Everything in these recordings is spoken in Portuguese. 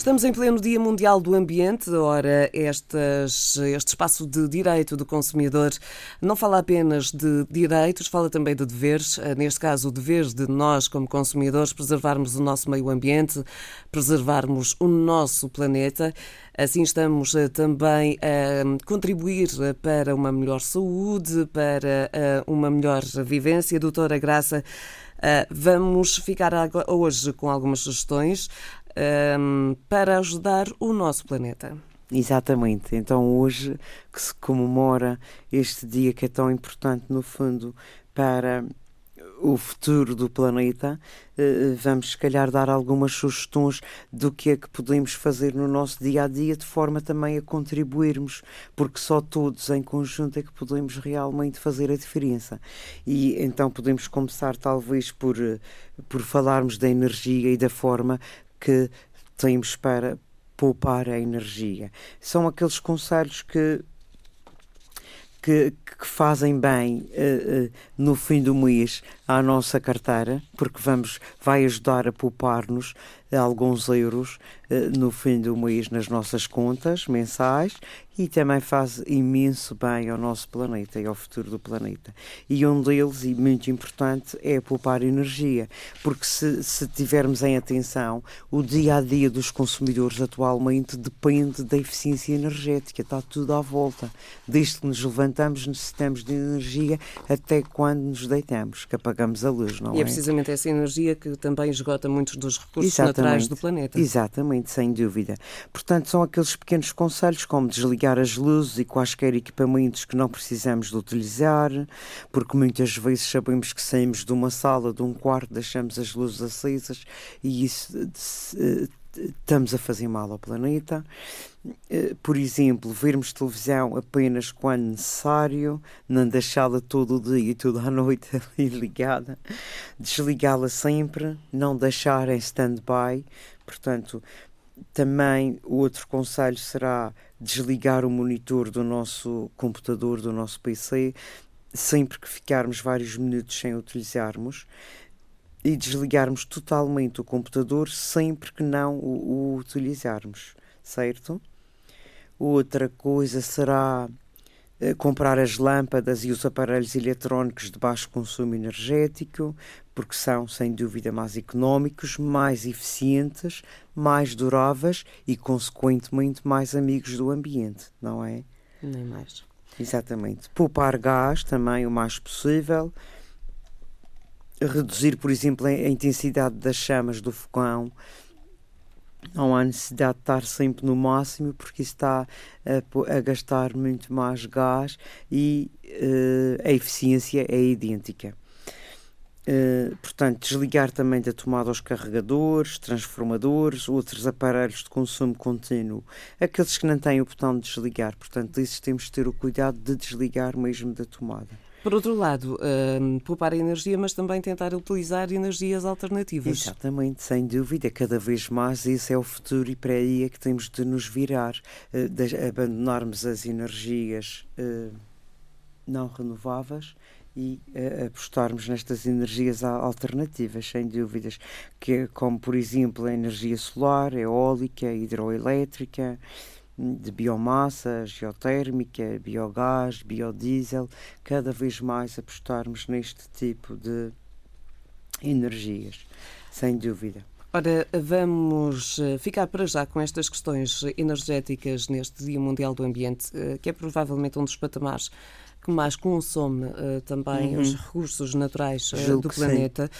Estamos em pleno Dia Mundial do Ambiente. Ora, este espaço de direito do consumidor não fala apenas de direitos, fala também de deveres. Eh, neste caso, o dever de nós, como consumidores, preservarmos o nosso meio ambiente, preservarmos o nosso planeta. Assim, estamos eh, também a contribuir para uma melhor saúde, para eh, uma melhor vivência. Doutora Graça, vamos ficar hoje com algumas sugestões um, para ajudar o nosso planeta. Exatamente. Então, hoje que se comemora este dia que é tão importante, no fundo, para o futuro do planeta, eh, vamos, se calhar, dar algumas sugestões do que é que podemos fazer no nosso dia a dia, de forma também a contribuirmos, porque só todos em conjunto é que podemos realmente fazer a diferença. E então podemos começar, talvez, por, eh, por falarmos da energia e da forma que temos para poupar a energia. São aqueles conselhos que que, que, fazem bem uh, uh, no fim do mês à nossa carteira, porque vamos, vai ajudar a poupar-nos alguns euros uh, no fim do mês nas nossas contas mensais e também faz imenso bem ao nosso planeta e ao futuro do planeta. E um deles, e muito importante, é poupar energia, porque se, se tivermos em atenção, o dia a dia dos consumidores atualmente depende da eficiência energética, está tudo à volta. Desde que nos levantamos, necessitamos de energia até quando nos deitamos, que apagamos a luz, não e é? E é precisamente essa energia que também esgota muitos dos recursos Exatamente. naturais do planeta. Exatamente, sem dúvida. Portanto, são aqueles pequenos conselhos como desligar desligar as luzes e quaisquer equipamentos que não precisamos de utilizar, porque muitas vezes sabemos que saímos de uma sala, de um quarto, deixamos as luzes acesas e isso estamos a fazer mal ao planeta. Eh, por exemplo, vermos televisão apenas quando necessário, não deixá-la todo o dia e toda a noite ligada, desligá-la sempre, não deixar em stand-by. Portanto, também o outro conselho será desligar o monitor do nosso computador, do nosso PC, sempre que ficarmos vários minutos sem utilizarmos e desligarmos totalmente o computador sempre que não o, o utilizarmos, certo? Outra coisa será comprar as lâmpadas e os aparelhos eletrónicos de baixo consumo energético, porque são, sem dúvida, mais económicos, mais eficientes, mais duráveis e, consequentemente, mais amigos do ambiente, não é? Nem mais. Exatamente. Poupar gás também o mais possível. Reduzir, por exemplo, a intensidade das chamas do fogão não há necessidade de estar sempre no máximo porque isso está a, a gastar muito mais gás e uh, a eficiência é idêntica. Uh, portanto, desligar também da tomada aos carregadores, transformadores, outros aparelhos de consumo contínuo, aqueles que não têm o botão de desligar. Portanto, esses temos de ter o cuidado de desligar mesmo da tomada. Por outro lado, uh, poupar energia, mas também tentar utilizar energias alternativas. Exatamente, sem dúvida. Cada vez mais esse é o futuro e para aí é que temos de nos virar, uh, de abandonarmos as energias uh, não renováveis e uh, apostarmos nestas energias alternativas, sem dúvidas, que, como por exemplo a energia solar, eólica, hidroelétrica, de biomassa, geotérmica, biogás, biodiesel, cada vez mais apostarmos neste tipo de energias, sem dúvida. Ora, vamos eh, ficar para já com estas questões energéticas neste Dia Mundial do Ambiente, eh, que é provavelmente um dos patamares que mais consome uh, também uhum. os recursos naturais uh, do planeta.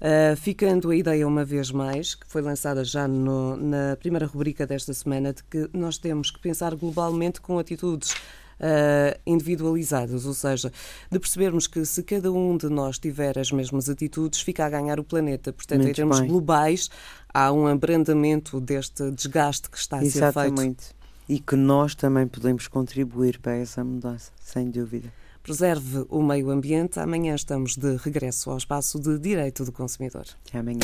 Uh, ficando a ideia uma vez mais, que foi lançada já no, na primeira rubrica desta semana, de que nós temos que pensar globalmente com atitudes Uh, individualizadas, ou seja, de percebermos que se cada um de nós tiver as mesmas atitudes, fica a ganhar o planeta. Portanto, Muito em termos bem. globais, há um abrandamento deste desgaste que está a Exatamente. ser feito e que nós também podemos contribuir para essa mudança, sem dúvida. Preserve o meio ambiente. Amanhã estamos de regresso ao espaço de Direito do Consumidor. Até amanhã.